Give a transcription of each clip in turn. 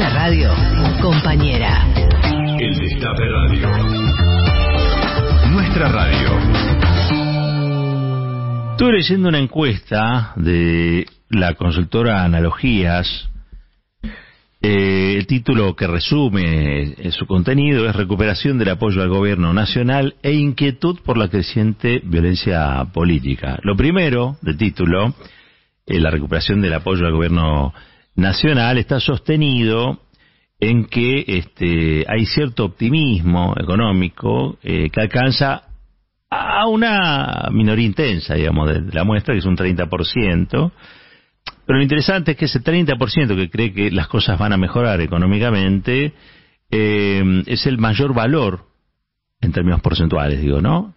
Una radio compañera. El Destape Radio. Nuestra radio. Estuve leyendo una encuesta de la consultora Analogías. Eh, el título que resume eh, su contenido es Recuperación del apoyo al gobierno nacional e inquietud por la creciente violencia política. Lo primero del título, eh, la recuperación del apoyo al gobierno nacional, está sostenido en que este, hay cierto optimismo económico que alcanza a una minoría intensa, digamos, de la muestra, que es un 30%, pero lo interesante es que ese 30% que cree que las cosas van a mejorar económicamente eh, es el mayor valor en términos porcentuales, digo, ¿no?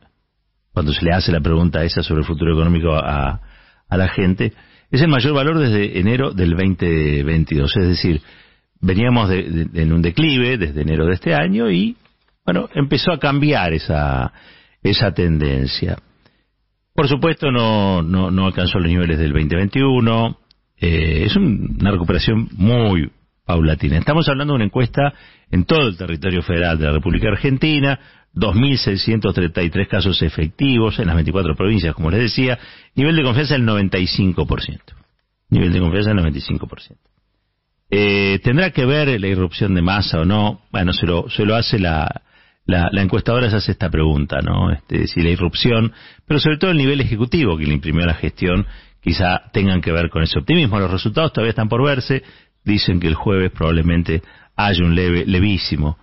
Cuando se le hace la pregunta esa sobre el futuro económico a la gente, es el mayor valor desde enero del 2022. Es decir, veníamos en un declive desde enero de este año y, bueno, empezó a cambiar esa, esa tendencia. Por supuesto, no, no, no alcanzó los niveles del 2021, eh, es una recuperación muy paulatina. Estamos hablando de una encuesta en todo el territorio federal de la República Argentina, 2.633 casos efectivos en las 24 provincias, como les decía, nivel de confianza del 95%. Nivel de confianza del 95%. Eh, ¿Tendrá que ver la irrupción de masa o no? Bueno, se lo, se lo hace la, la, la, encuestadora se hace esta pregunta, ¿no? Este, si la irrupción, pero sobre todo el nivel ejecutivo que le imprimió la gestión, quizá tengan que ver con ese optimismo. Los resultados todavía están por verse. Dicen que el jueves probablemente haya un leve, levísimo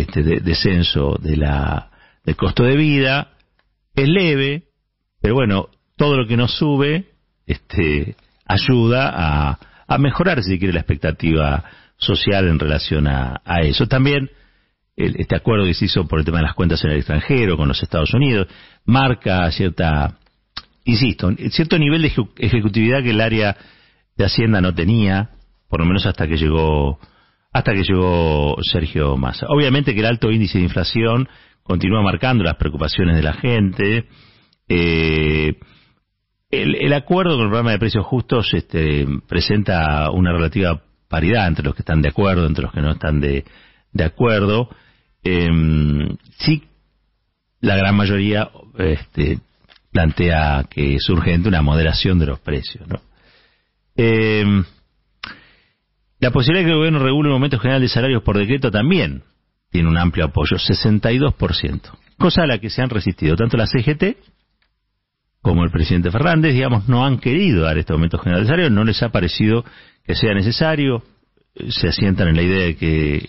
este, descenso de la, del costo de vida. Es leve, pero bueno, todo lo que nos sube este, ayuda a, a mejorar, si quiere, la expectativa social en relación a, a eso. También el, este acuerdo que se hizo por el tema de las cuentas en el extranjero con los Estados Unidos marca cierta insisto, cierto nivel de ejecutividad que el área de Hacienda no tenía, por lo menos hasta que llegó hasta que llegó Sergio Massa. Obviamente que el alto índice de inflación continúa marcando las preocupaciones de la gente. Eh, el, acuerdo con el programa de precios justos este, presenta una relativa paridad entre los que están de acuerdo, entre los que no están de, acuerdo. Eh, sí, la gran mayoría este, plantea que es urgente una moderación de los precios. ¿no? Eh, la posibilidad de que el gobierno regule un aumento general de salarios por decreto también tiene un amplio apoyo, 62%, cosa a la que se han resistido tanto la CGT como el presidente Fernández, digamos, no han querido dar este aumento general de salarios, no les ha parecido que sea necesario, se asientan en la idea de que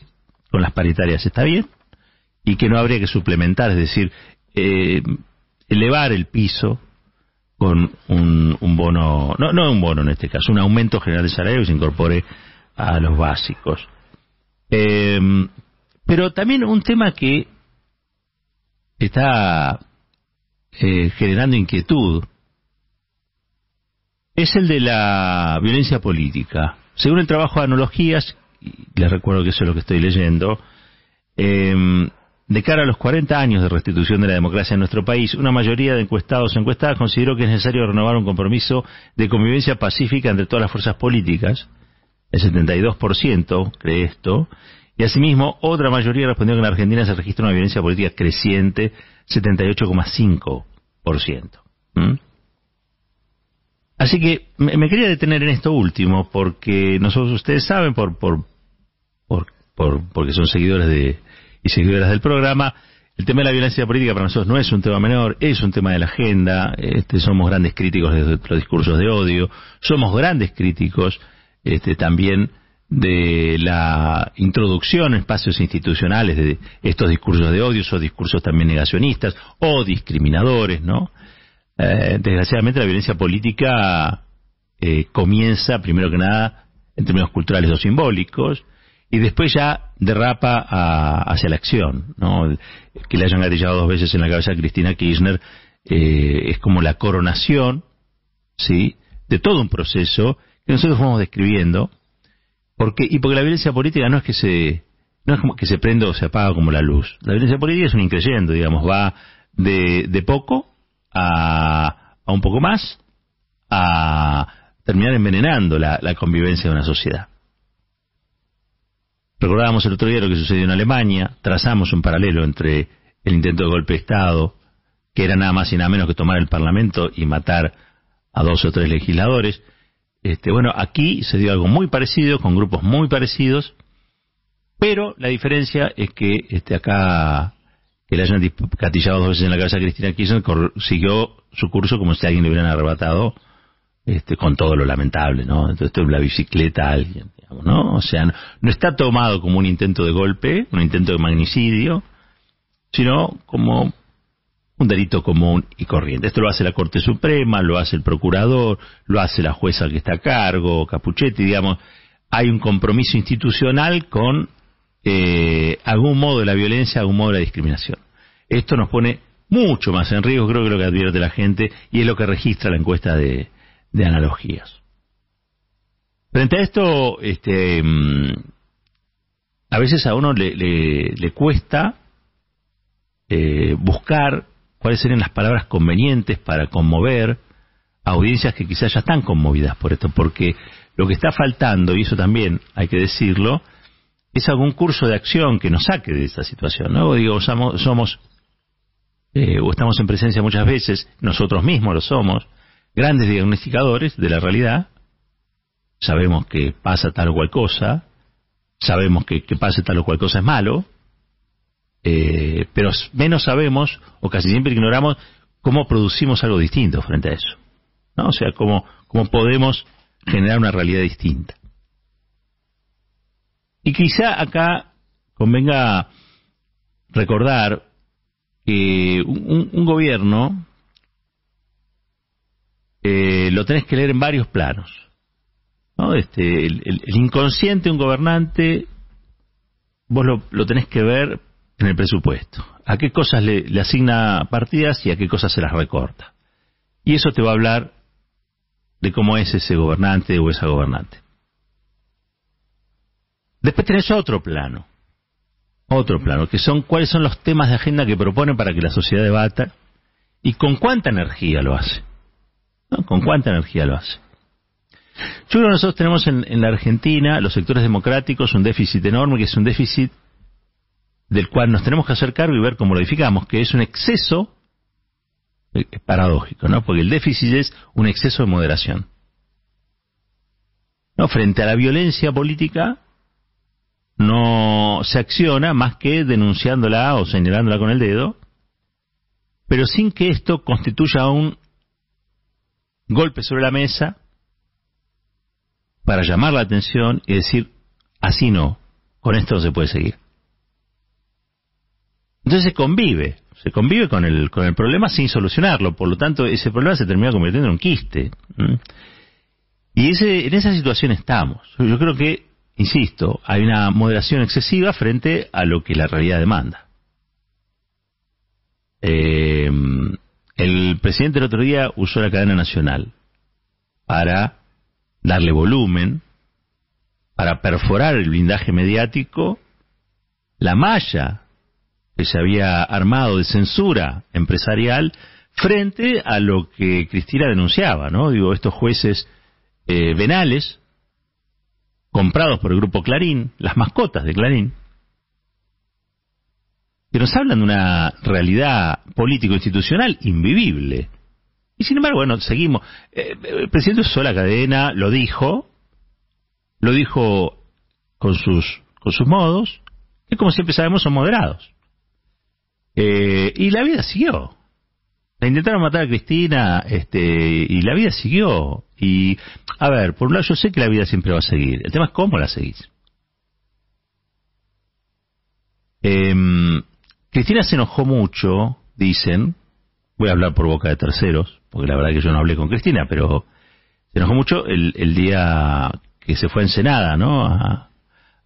con las paritarias está bien y que no habría que suplementar, es decir, eh, elevar el piso con un, un, bono, no, no un bono en este caso, un aumento general de salario que se incorpore a los básicos. Eh, pero también un tema que está eh, generando inquietud es el de la violencia política. Según el trabajo de analogías, y les recuerdo que eso es lo que estoy leyendo, eh, de cara a los 40 años de restitución de la democracia en nuestro país, una mayoría de encuestados encuestadas consideró que es necesario renovar un compromiso de convivencia pacífica entre todas las fuerzas políticas. El 72% cree esto. Y asimismo, otra mayoría respondió que en Argentina se registra una violencia política creciente, 78,5%. ¿Mm? Así que me, quería detener en esto último, porque nosotros, ustedes saben, por, por, por, por porque son seguidores de, y seguidoras del programa, el tema de la violencia política para nosotros no es un tema menor, es un tema de la agenda, este, somos grandes críticos de los discursos de odio, somos grandes críticos este, también de la introducción en espacios institucionales de estos discursos de odio, o discursos también negacionistas o discriminadores, ¿no? Eh, desgraciadamente la violencia política eh, comienza, primero que nada, en términos culturales o simbólicos, y después ya derrapa hacia la acción. ¿no? Que le hayan gatillado dos veces en la cabeza a Cristina Kirchner eh, es como la coronación sí de todo un proceso que nosotros fuimos describiendo porque y porque la violencia política no es que se no es como que se prende o se apaga como la luz la violencia política es un increyendo digamos va de, de poco a, a un poco más a terminar envenenando la convivencia de una sociedad Recordábamos el otro día lo que sucedió en Alemania, trazamos un paralelo entre el intento de golpe de Estado, que era nada más y nada menos que tomar el Parlamento y matar a dos o tres legisladores. Este, bueno, aquí se dio algo muy parecido, con grupos muy parecidos, pero la diferencia es que este, acá que le hayan catillado dos veces en la cabeza a Cristina Kirchner siguió su curso como si alguien le hubieran arrebatado este, con todo lo lamentable, ¿no? Entonces, esto es la bicicleta alguien, digamos, ¿no? O sea, no, está tomado como un intento de golpe, un intento de magnicidio, sino como un delito común y corriente. Esto lo hace la Corte Suprema, lo hace el procurador, lo hace la jueza que está a cargo, Capuchetti, digamos, hay un compromiso institucional con eh, algún modo de la violencia, algún modo de la discriminación. Esto nos pone mucho más en riesgo, creo que lo que advierte la gente, y es lo que registra la encuesta de, analogías. Frente a esto, este, mm, a veces a uno le, cuesta eh, buscar cuáles serían las palabras convenientes para conmover a audiencias que quizás ya están conmovidas por esto, porque lo que está faltando, y eso también hay que decirlo, es algún curso de acción que nos saque de esta situación, ¿no? Digo, somos, somos eh, o estamos en presencia muchas veces, nosotros mismos lo somos, grandes diagnosticadores de la realidad, sabemos que pasa tal o cual cosa, sabemos que, que pasa tal o cual cosa es malo, eh, pero menos sabemos, o casi siempre ignoramos, cómo producimos algo distinto frente a eso. ¿no? O sea, cómo, podemos generar una realidad distinta. Y quizá acá convenga recordar que un, gobierno eh, lo tenés que leer en varios planos. ¿no? Este, el, inconsciente de un gobernante, vos lo, tenés que ver en el presupuesto. A qué cosas le, asigna partidas y a qué cosas se las recorta. Y eso te va a hablar de cómo es ese gobernante o esa gobernante. Después tenés otro plano, otro plano, que son cuáles son los temas de agenda que proponen para que la sociedad debata y con cuánta energía lo hace. ¿no? Con cuánta energía lo hace. Yo creo que nosotros tenemos en, en, la Argentina, los sectores democráticos, un déficit enorme, que es un déficit del cual nos tenemos que hacer cargo y ver cómo lo edificamos, que es un exceso es eh, paradójico, ¿no? Porque el déficit es un exceso de moderación. ¿No? Frente a la violencia política, no se acciona más que denunciándola o señalándola con el dedo, pero sin que esto constituya un golpe sobre la mesa para llamar la atención y decir, así no, con esto no se puede seguir. Entonces se convive, se convive con el, con el problema sin solucionarlo, por lo tanto ese problema se termina convirtiendo en un quiste. Y ese, en esa situación estamos. Yo creo que insisto, hay una moderación excesiva frente a lo que la realidad demanda. Eh, el presidente el otro día usó la cadena nacional para darle volumen, para perforar el blindaje mediático, la malla que se había armado de censura empresarial frente a lo que Cristina denunciaba, ¿no? Digo, estos jueces eh, venales comprados por el grupo Clarín, las mascotas de Clarín, que nos hablan de una realidad político-institucional invivible. Y sin embargo, bueno, seguimos. Eh, el presidente usó la cadena, lo dijo, lo dijo con sus, con sus modos, que como siempre sabemos son moderados. Eh, y la vida siguió. La intentaron matar a Cristina este, y la vida siguió. Y, a ver, por un lado yo sé que la vida siempre va a seguir. El tema es cómo la seguís. Em, Cristina se enojó mucho, dicen, voy a hablar por boca de terceros, porque la verdad que yo no hablé con Cristina, pero se enojó mucho el, día que se fue a Ensenada, ¿no? A,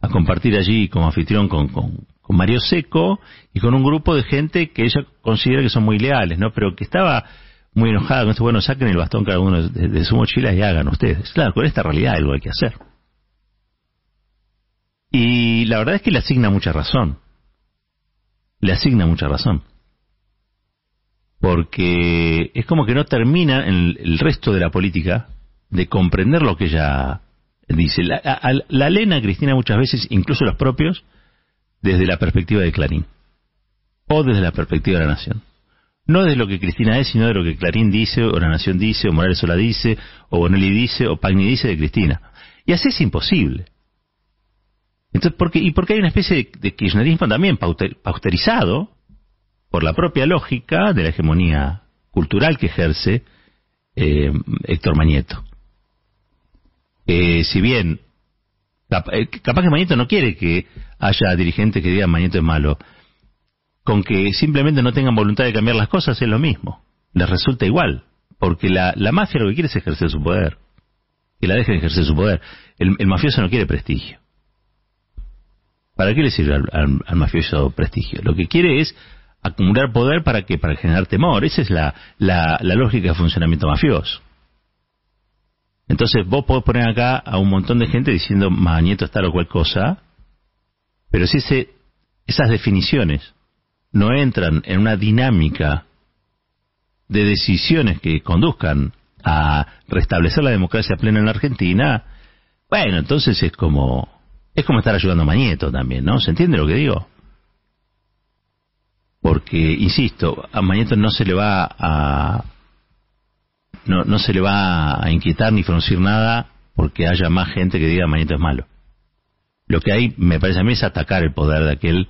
a compartir allí como anfitrión con, con, con Mario Seco y con un grupo de gente que ella considera que son muy leales, ¿no? Pero que estaba muy enojada con esto, bueno, saquen el bastón cada uno de, su mochila y hagan ustedes. Claro, con esta realidad algo hay que hacer. Y la verdad es que le asigna mucha razón. Le asigna mucha razón. Porque es como que no termina en el resto de la política de comprender lo que ella dice, la, a- la leen a Cristina muchas veces, incluso los propios, desde la perspectiva de Clarín, o desde la perspectiva de la Nación. No desde lo que Cristina es, sino de lo que Clarín dice, o la Nación dice, o Morales Sola dice, o Bonelli dice, o Pagni dice de Cristina. Y así es imposible. Entonces, ¿por qué? y porque hay una especie de, de kirchnerismo también pausterizado por la propia lógica de la hegemonía cultural que ejerce eh, Héctor Mañeto. Eh, si bien capaz que Mañeto no quiere que haya dirigentes que digan Mañeto es malo, con que simplemente no tengan voluntad de cambiar las cosas es lo mismo. Les resulta igual, porque la, mafia lo que quiere es ejercer su poder. Que la dejen ejercer su poder. El, el mafioso no quiere prestigio. ¿Para qué le sirve al, al- al mafioso prestigio? Lo que quiere es acumular poder para que para generar temor. Esa es la, la, la lógica de funcionamiento mafioso. Entonces vos podés poner acá a un montón de gente diciendo Mañeto está o cual cosa, pero si ese, esas definiciones no entran en una dinámica de decisiones que conduzcan a restablecer la democracia plena en la Argentina, bueno, entonces es como es como estar ayudando a Mañeto también, ¿no? ¿Se entiende lo que digo? Porque, insisto, a Mañeto no se le va a no, no se le va a inquietar ni fruncir nada porque haya más gente que diga Mañeto es malo. Lo que hay, me parece a mí, es atacar el poder de aquel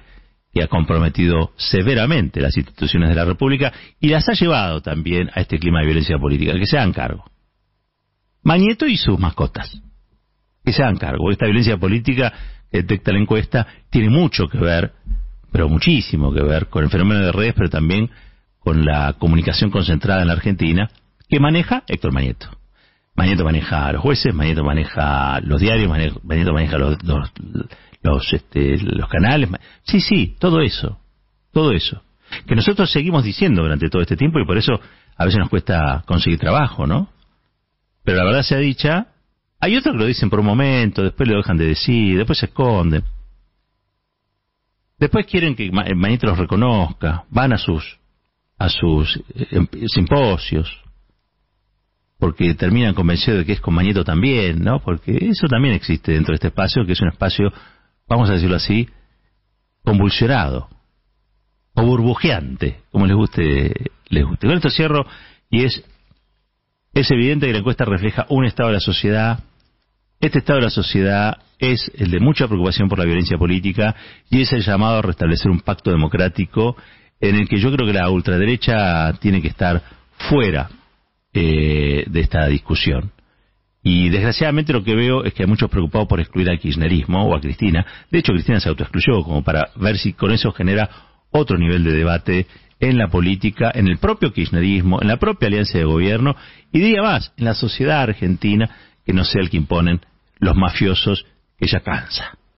que ha comprometido severamente las instituciones de la República y las ha llevado también a este clima de violencia política. Que se hagan cargo. Mañeto y sus mascotas. Que se hagan cargo. Esta violencia política detecta la encuesta tiene mucho que ver, pero muchísimo que ver, con el fenómeno de redes, pero también con la comunicación concentrada en la Argentina que maneja Héctor Mañeto. Mañeto maneja a los jueces, Mañeto maneja los diarios, Mañeto maneja los, los, los, este, los canales. Sí, sí, todo eso. Todo eso. Que nosotros seguimos diciendo durante todo este tiempo y por eso a veces nos cuesta conseguir trabajo, ¿no? Pero la verdad sea dicha, hay otros que lo dicen por un momento, después lo dejan de decir, después se esconden. Después quieren que Ma- Mañeto los reconozca, van a sus a sus eh, em- simposios, porque terminan convencidos de que es con Mañeto también, ¿no? Porque eso también existe dentro de este espacio, que es un espacio, vamos a decirlo así, convulsionado, o burbujeante, como les guste, les guste. Con esto cierro, y es, es evidente que la encuesta refleja un estado de la sociedad, este estado de la sociedad es el de mucha preocupación por la violencia política y es el llamado a restablecer un pacto democrático en el que yo creo que la ultraderecha tiene que estar fuera eh, de esta discusión. Y desgraciadamente lo que veo es que hay muchos preocupados por excluir al kirchnerismo o a Cristina. De hecho, Cristina se autoexcluyó como para ver si con eso genera otro nivel de debate en la política, en el propio kirchnerismo, en la propia alianza de gobierno y diría más, en la sociedad argentina que no sea el que imponen los mafiosos que ya cansa.